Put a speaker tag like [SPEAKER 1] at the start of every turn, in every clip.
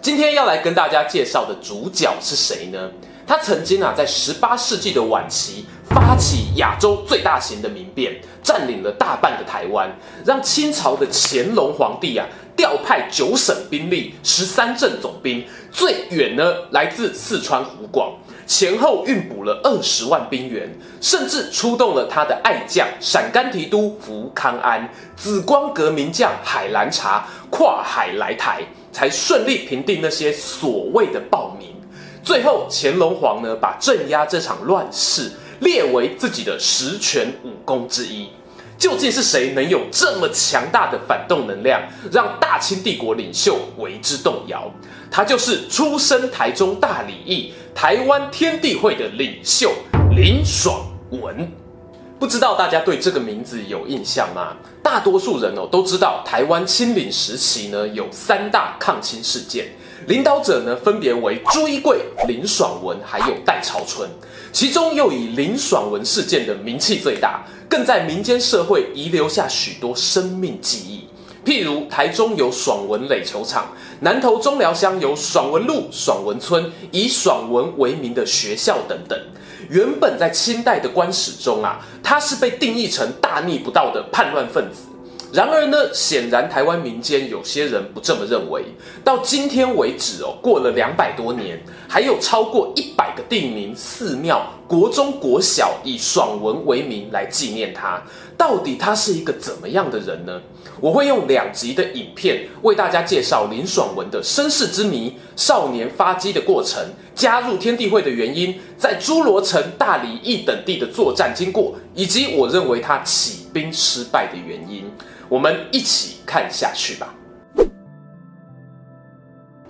[SPEAKER 1] 今天要来跟大家介绍的主角是谁呢？他曾经啊，在十八世纪的晚期发起亚洲最大型的民变，占领了大半的台湾，让清朝的乾隆皇帝啊调派九省兵力、十三镇总兵，最远呢来自四川湖广，前后运补了二十万兵员，甚至出动了他的爱将陕甘提督福康安、紫光阁名将海兰察跨海来台。才顺利平定那些所谓的暴民。最后，乾隆皇呢，把镇压这场乱世列为自己的十全武功之一。究竟是谁能有这么强大的反动能量，让大清帝国领袖为之动摇？他就是出身台中大里义、台湾天地会的领袖林爽文。不知道大家对这个名字有印象吗？大多数人哦都知道，台湾清领时期呢有三大抗清事件，领导者呢分别为朱一贵、林爽文还有戴潮春，其中又以林爽文事件的名气最大，更在民间社会遗留下许多生命记忆。譬如台中有爽文垒球场，南投中寮乡有爽文路、爽文村，以爽文为名的学校等等。原本在清代的官史中啊，他是被定义成大逆不道的叛乱分子。然而呢，显然台湾民间有些人不这么认为。到今天为止哦，过了两百多年，还有超过一百个地名、寺庙、国中、国小以爽文为名来纪念他。到底他是一个怎么样的人呢？我会用两集的影片为大家介绍林爽文的身世之谜、少年发迹的过程、加入天地会的原因、在侏罗城、大理一等地的作战经过，以及我认为他起兵失败的原因。我们一起看下去吧。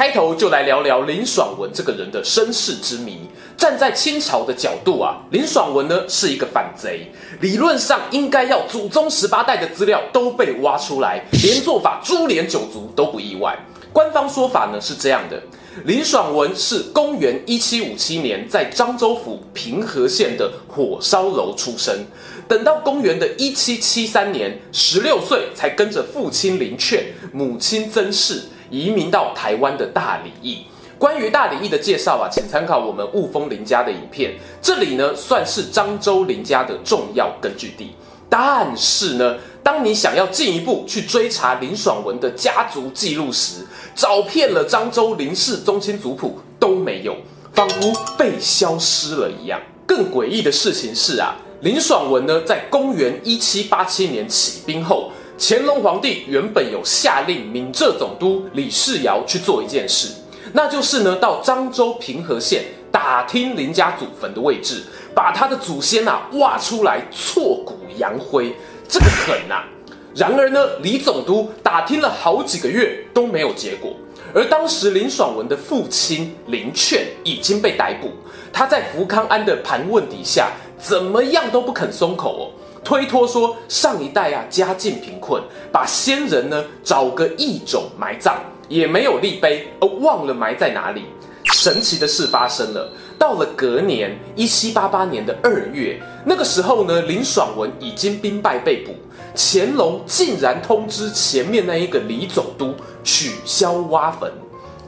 [SPEAKER 1] 开头就来聊聊林爽文这个人的身世之谜。站在清朝的角度啊，林爽文呢是一个反贼，理论上应该要祖宗十八代的资料都被挖出来，连做法株连九族都不意外。官方说法呢是这样的：林爽文是公元一七五七年在漳州府平和县的火烧楼出生，等到公元的一七七三年，十六岁才跟着父亲林劝、母亲曾氏移民到台湾的大里义。关于大里义的介绍啊，请参考我们雾峰林家的影片。这里呢，算是漳州林家的重要根据地。但是呢，当你想要进一步去追查林爽文的家族记录时，找遍了漳州林氏宗亲族谱都没有，仿佛被消失了一样。更诡异的事情是啊，林爽文呢，在公元一七八七年起兵后，乾隆皇帝原本有下令闽浙总督李世尧去做一件事。那就是呢，到漳州平和县打听林家祖坟的位置，把他的祖先呐、啊、挖出来，挫骨扬灰，这个狠呐、啊！然而呢，李总督打听了好几个月都没有结果，而当时林爽文的父亲林劝已经被逮捕，他在福康安的盘问底下，怎么样都不肯松口哦，推脱说上一代啊家境贫困，把先人呢找个异种埋葬。也没有立碑，而忘了埋在哪里。神奇的事发生了，到了隔年一七八八年的二月，那个时候呢，林爽文已经兵败被捕，乾隆竟然通知前面那一个李总督取消挖坟，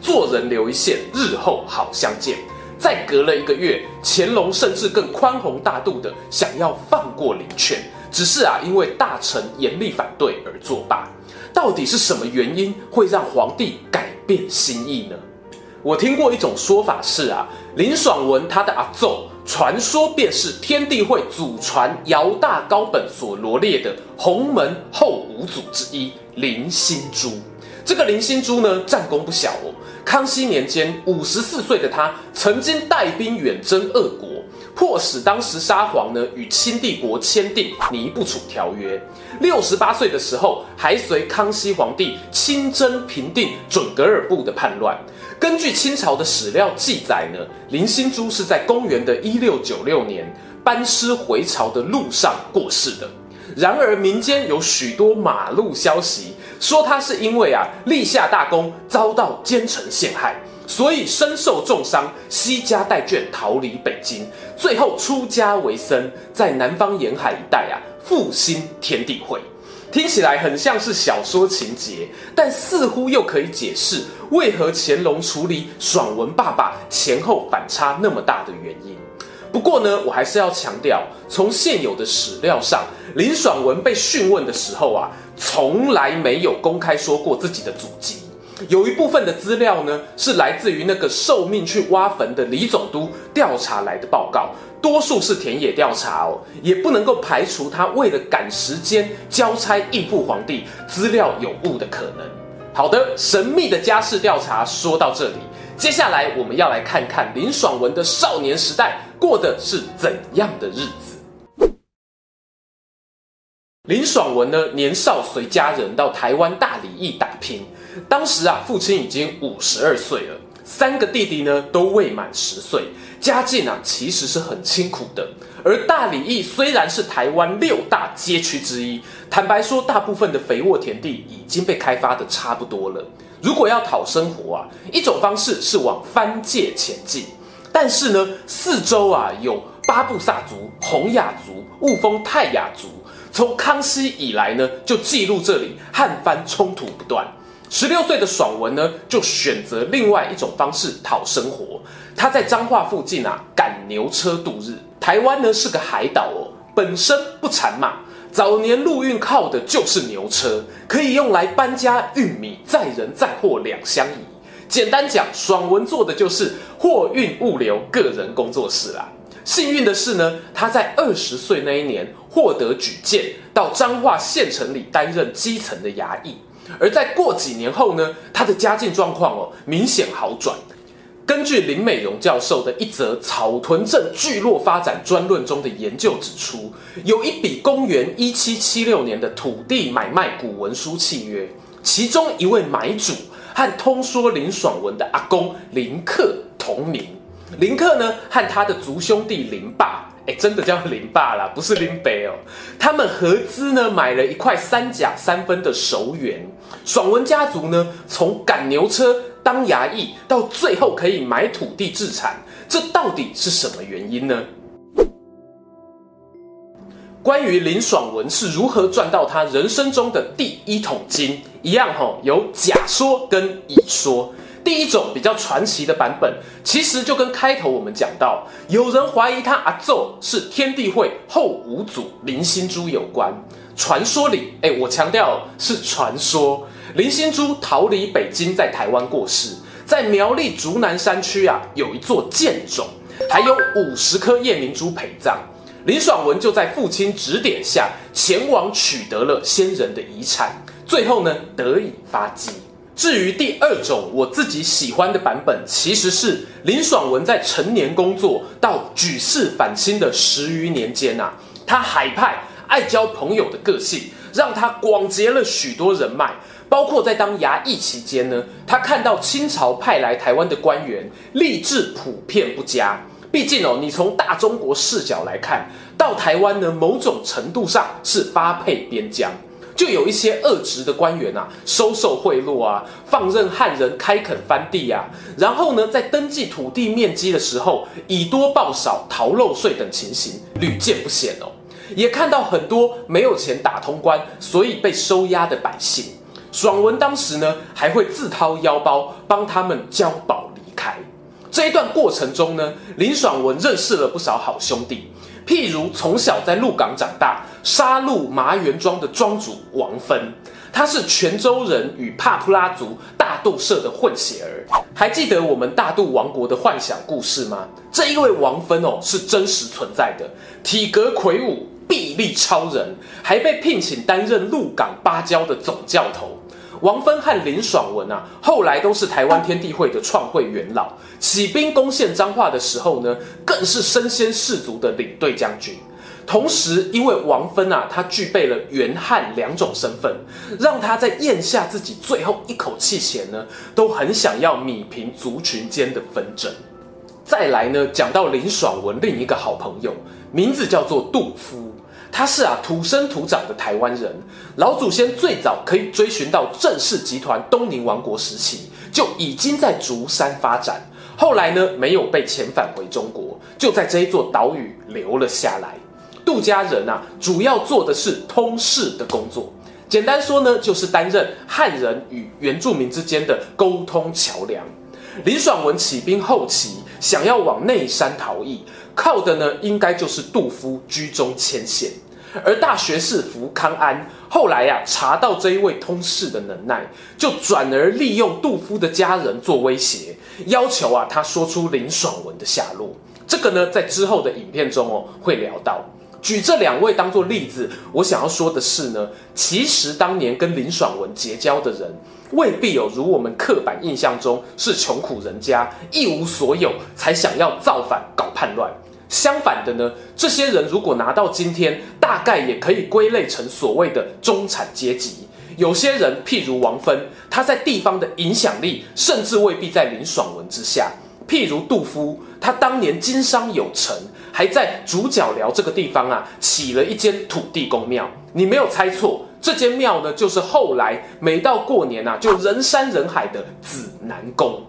[SPEAKER 1] 做人留一线，日后好相见。再隔了一个月，乾隆甚至更宽宏大度的想要放过林劝，只是啊，因为大臣严厉反对而作罢。到底是什么原因会让皇帝改变心意呢？我听过一种说法是啊，林爽文他的阿祖，传说便是天地会祖传姚大高本所罗列的洪门后五祖之一林心珠。这个林心珠呢，战功不小哦。康熙年间，五十四岁的他曾经带兵远征俄国，迫使当时沙皇呢与清帝国签订尼布楚条约。六十八岁的时候，还随康熙皇帝亲征平定准噶尔部的叛乱。根据清朝的史料记载呢，林心珠是在公元的一六九六年班师回朝的路上过世的。然而民间有许多马路消息。说他是因为啊立下大功，遭到奸臣陷害，所以身受重伤，西家带眷逃离北京，最后出家为僧，在南方沿海一带啊复兴天地会。听起来很像是小说情节，但似乎又可以解释为何乾隆处理爽文爸爸前后反差那么大的原因。不过呢，我还是要强调，从现有的史料上，林爽文被讯问的时候啊。从来没有公开说过自己的祖籍，有一部分的资料呢是来自于那个受命去挖坟的李总督调查来的报告，多数是田野调查哦，也不能够排除他为了赶时间交差应付皇帝，资料有误的可能。好的，神秘的家世调查说到这里，接下来我们要来看看林爽文的少年时代过的是怎样的日子。林爽文呢，年少随家人到台湾大里驿打拼。当时啊，父亲已经五十二岁了，三个弟弟呢都未满十岁，家境啊其实是很清苦的。而大里驿虽然是台湾六大街区之一，坦白说，大部分的肥沃田地已经被开发的差不多了。如果要讨生活啊，一种方式是往番界前进，但是呢，四周啊有巴布萨族、洪雅族、雾峰泰雅族。从康熙以来呢，就记录这里汉番冲突不断。十六岁的爽文呢，就选择另外一种方式讨生活。他在彰化附近啊赶牛车度日。台湾呢是个海岛哦，本身不产马，早年陆运靠的就是牛车，可以用来搬家运米、载人载货两相宜。简单讲，爽文做的就是货运物流个人工作室啦。幸运的是呢，他在二十岁那一年获得举荐，到彰化县城里担任基层的衙役。而在过几年后呢，他的家境状况哦明显好转。根据林美容教授的一则草屯镇聚落发展专论中的研究指出，有一笔公元一七七六年的土地买卖古文书契约，其中一位买主和通说林爽文的阿公林克同名。林克呢，和他的族兄弟林霸，哎，真的叫林爸啦，不是林北哦。他们合资呢，买了一块三甲三分的熟园。爽文家族呢，从赶牛车当衙役，到最后可以买土地置产，这到底是什么原因呢？关于林爽文是如何赚到他人生中的第一桶金，一样吼，有甲说跟乙说。第一种比较传奇的版本，其实就跟开头我们讲到，有人怀疑他阿祖是天地会后五祖林心珠有关。传说里，哎，我强调是传说，林心珠逃离北京，在台湾过世，在苗栗竹南山区啊，有一座剑冢，还有五十颗夜明珠陪葬。林爽文就在父亲指点下，前往取得了先人的遗产，最后呢，得以发迹。至于第二种我自己喜欢的版本，其实是林爽文在成年工作到举世反清的十余年间啊，他海派、爱交朋友的个性，让他广结了许多人脉。包括在当衙役期间呢，他看到清朝派来台湾的官员吏治普遍不佳。毕竟哦，你从大中国视角来看，到台湾呢，某种程度上是发配边疆。就有一些恶职的官员啊，收受贿赂啊，放任汉人开垦翻地啊，然后呢，在登记土地面积的时候，以多报少、逃漏税等情形屡见不鲜哦。也看到很多没有钱打通关，所以被收押的百姓。爽文当时呢，还会自掏腰包帮他们交保离开。这一段过程中呢，林爽文认识了不少好兄弟。譬如从小在鹿港长大，杀鹿麻园庄的庄主王芬，他是泉州人与帕普拉族大肚社的混血儿。还记得我们大肚王国的幻想故事吗？这一位王芬哦，是真实存在的，体格魁梧，臂力超人，还被聘请担任鹿港芭蕉的总教头。王芬和林爽文啊，后来都是台湾天地会的创会元老，起兵攻陷彰化的时候呢，更是身先士卒的领队将军。同时，因为王芬啊，他具备了元汉两种身份，让他在咽下自己最后一口气前呢，都很想要弭平族群间的纷争。再来呢，讲到林爽文另一个好朋友，名字叫做杜夫，他是啊土生土长的台湾人，老祖先最早可以追寻到郑氏集团东宁王国时期就已经在竹山发展，后来呢没有被遣返回中国，就在这一座岛屿留了下来。杜家人啊，主要做的是通事的工作，简单说呢，就是担任汉人与原住民之间的沟通桥梁。林爽文起兵后期，想要往内山逃逸，靠的呢，应该就是杜夫居中牵线。而大学士福康安后来呀、啊，查到这一位通事的能耐，就转而利用杜夫的家人做威胁，要求啊，他说出林爽文的下落。这个呢，在之后的影片中哦，会聊到。举这两位当做例子，我想要说的是呢，其实当年跟林爽文结交的人，未必有如我们刻板印象中是穷苦人家，一无所有才想要造反搞叛乱。相反的呢，这些人如果拿到今天，大概也可以归类成所谓的中产阶级。有些人，譬如王芬，他在地方的影响力，甚至未必在林爽文之下。譬如杜夫，他当年经商有成，还在竹角寮这个地方啊，起了一间土地公庙。你没有猜错，这间庙呢，就是后来每到过年啊，就人山人海的紫南宫。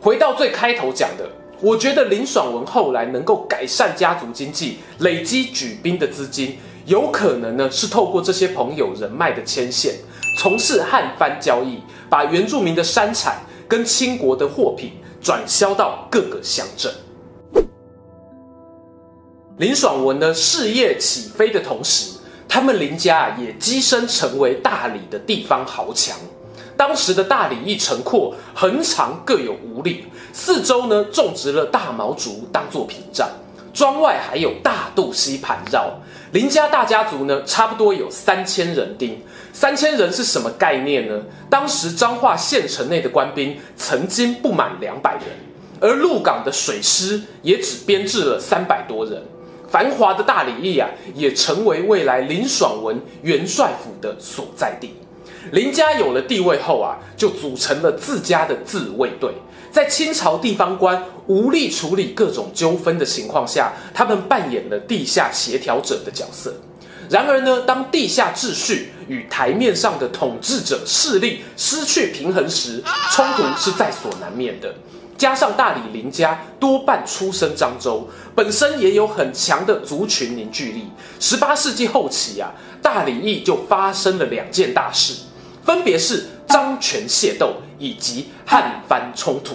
[SPEAKER 1] 回到最开头讲的，我觉得林爽文后来能够改善家族经济，累积举兵的资金，有可能呢是透过这些朋友人脉的牵线，从事汉番交易，把原住民的山产跟清国的货品。转销到各个乡镇。林爽文呢，事业起飞的同时，他们林家也跻身成为大理的地方豪强。当时的大里一城廓，横长各有五里，四周呢种植了大毛竹当做屏障，庄外还有大肚溪盘绕。林家大家族呢，差不多有三千人丁。三千人是什么概念呢？当时彰化县城内的官兵曾经不满两百人，而鹿港的水师也只编制了三百多人。繁华的大里邑啊，也成为未来林爽文元帅府的所在地。林家有了地位后啊，就组成了自家的自卫队。在清朝地方官无力处理各种纠纷的情况下，他们扮演了地下协调者的角色。然而呢，当地下秩序与台面上的统治者势力失去平衡时，冲突是在所难免的。加上大理林家多半出身漳州，本身也有很强的族群凝聚力。十八世纪后期啊，大理邑就发生了两件大事，分别是张权械斗以及汉番冲突。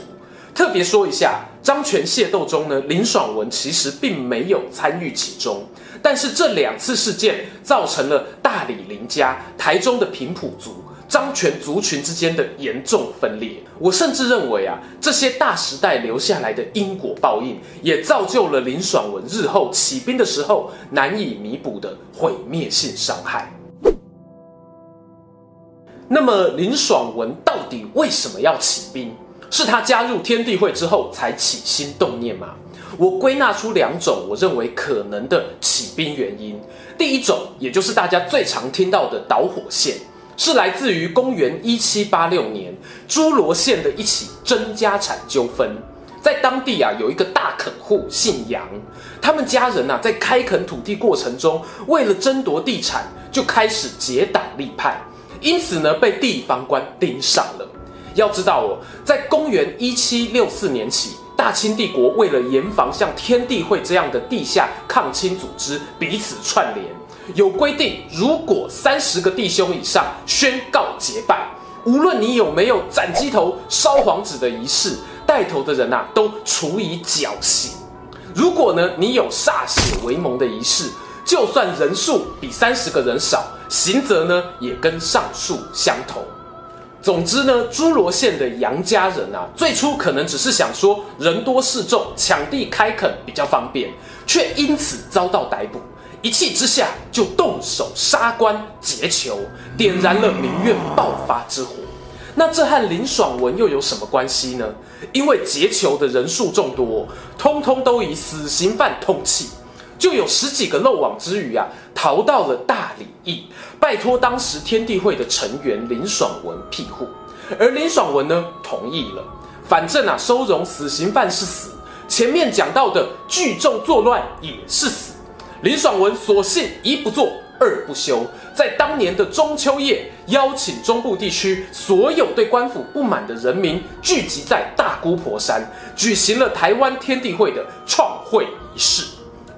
[SPEAKER 1] 特别说一下，张权械斗中呢，林爽文其实并没有参与其中。但是这两次事件造成了大理林家、台中的平埔族、张权族群之间的严重分裂。我甚至认为啊，这些大时代留下来的因果报应，也造就了林爽文日后起兵的时候难以弥补的毁灭性伤害。那么林爽文到底为什么要起兵？是他加入天地会之后才起心动念吗？我归纳出两种我认为可能的起兵原因。第一种，也就是大家最常听到的导火线，是来自于公元一七八六年诸罗县的一起争家产纠纷。在当地啊，有一个大垦户姓杨，他们家人啊，在开垦土地过程中，为了争夺地产，就开始结党立派，因此呢，被地方官盯上了。要知道哦，在公元一七六四年起。大清帝国为了严防像天地会这样的地下抗清组织彼此串联，有规定，如果三十个弟兄以上宣告结拜，无论你有没有斩鸡头、烧黄纸的仪式，带头的人呐、啊、都处以绞刑。如果呢你有歃血为盟的仪式，就算人数比三十个人少，刑责呢也跟上述相同。总之呢，诸罗县的杨家人啊，最初可能只是想说人多势众，抢地开垦比较方便，却因此遭到逮捕，一气之下就动手杀官劫囚，点燃了民怨爆发之火。那这和林爽文又有什么关系呢？因为劫囚的人数众多，通通都以死刑犯通缉，就有十几个漏网之鱼啊，逃到了大里义，拜托当时天地会的成员林爽文庇护，而林爽文呢，同意了，反正啊，收容死刑犯是死，前面讲到的聚众作乱也是死，林爽文索性一不做二不休，在当年的中秋夜，邀请中部地区所有对官府不满的人民聚集在大姑婆山，举行了台湾天地会的创会仪式，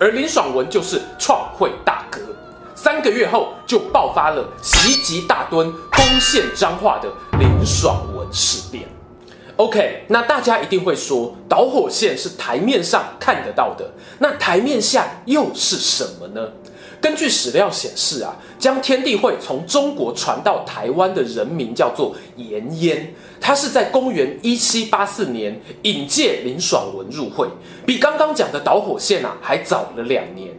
[SPEAKER 1] 而林爽文就是创会大哥。三个月后，就爆发了袭击大墩、攻陷彰化的林爽文事变。OK，那大家一定会说，导火线是台面上看得到的，那台面下又是什么呢？根据史料显示啊，将天地会从中国传到台湾的人名叫做颜淹，他是在公元一七八四年引荐林爽文入会，比刚刚讲的导火线啊还早了两年。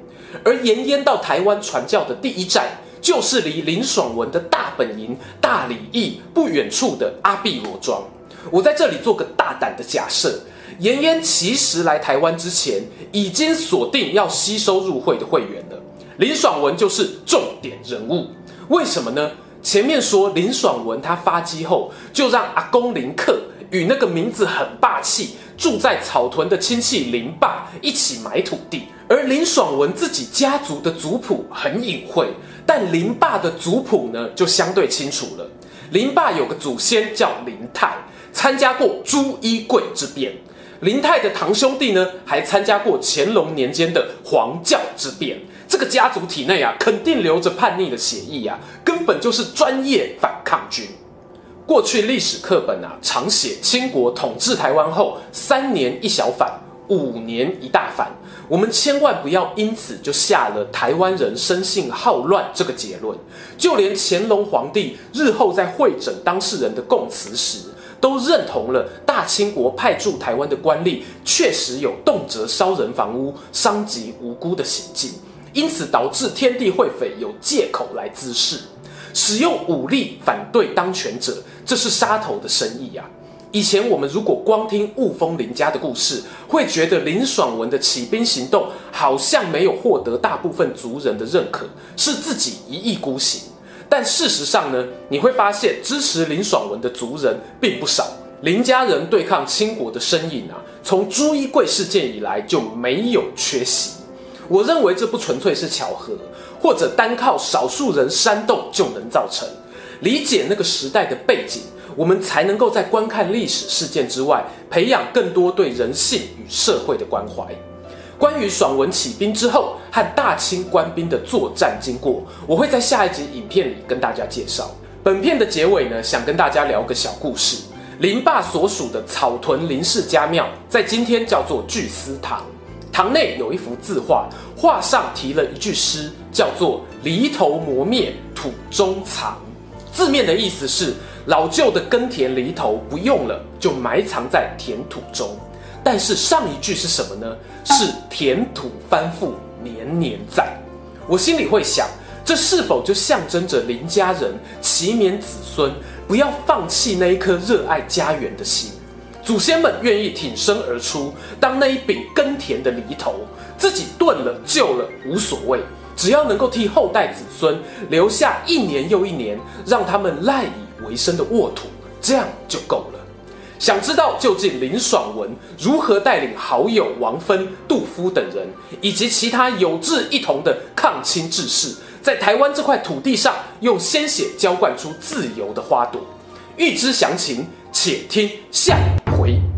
[SPEAKER 1] 而颜淹到台湾传教的第一站，就是离林爽文的大本营大里义不远处的阿碧罗庄。我在这里做个大胆的假设，颜淹其实来台湾之前，已经锁定要吸收入会的会员了。林爽文就是重点人物，为什么呢？前面说林爽文他发迹后，就让阿公林克与那个名字很霸气、住在草屯的亲戚林霸一起买土地，而林爽文自己家族的族谱很隐晦，但林霸的族谱呢就相对清楚了。林霸有个祖先叫林泰，参加过朱一贵之变。林泰的堂兄弟呢，还参加过乾隆年间的黄教之变。这个家族体内啊，肯定流着叛逆的血液啊，根本就是专业反抗军。过去历史课本啊，常写清国统治台湾后，三年一小反，五年一大反。我们千万不要因此就下了台湾人生性好乱这个结论。就连乾隆皇帝日后在会诊当事人的供词时，都认同了大清国派驻台湾的官吏确实有动辄烧人房屋、伤及无辜的行径，因此导致天地会匪有借口来滋事，使用武力反对当权者，这是杀头的生意呀、啊！以前我们如果光听雾峰林家的故事，会觉得林爽文的起兵行动好像没有获得大部分族人的认可，是自己一意孤行。但事实上呢，你会发现支持林爽文的族人并不少。林家人对抗清国的身影啊，从朱一贵事件以来就没有缺席。我认为这不纯粹是巧合，或者单靠少数人煽动就能造成。理解那个时代的背景，我们才能够在观看历史事件之外，培养更多对人性与社会的关怀。关于爽文起兵之后和大清官兵的作战经过，我会在下一集影片里跟大家介绍。本片的结尾呢，想跟大家聊个小故事。林霸所属的草屯林氏家庙，在今天叫做聚思堂。堂内有一幅字画，画上题了一句诗，叫做“犁头磨灭土中藏”。字面的意思是，老旧的耕田犁头不用了，就埋藏在田土中。但是上一句是什么呢？是田土翻覆，年年在。我心里会想，这是否就象征着林家人祈勉子孙不要放弃那一颗热爱家园的心？祖先们愿意挺身而出，当那一柄耕田的犁头，自己钝了旧了无所谓，只要能够替后代子孙留下一年又一年让他们赖以为生的沃土，这样就够了。想知道究竟林爽文如何带领好友王芬、杜夫等人，以及其他有志一同的抗清志士，在台湾这块土地上用鲜血浇灌出自由的花朵？欲知详情，且听下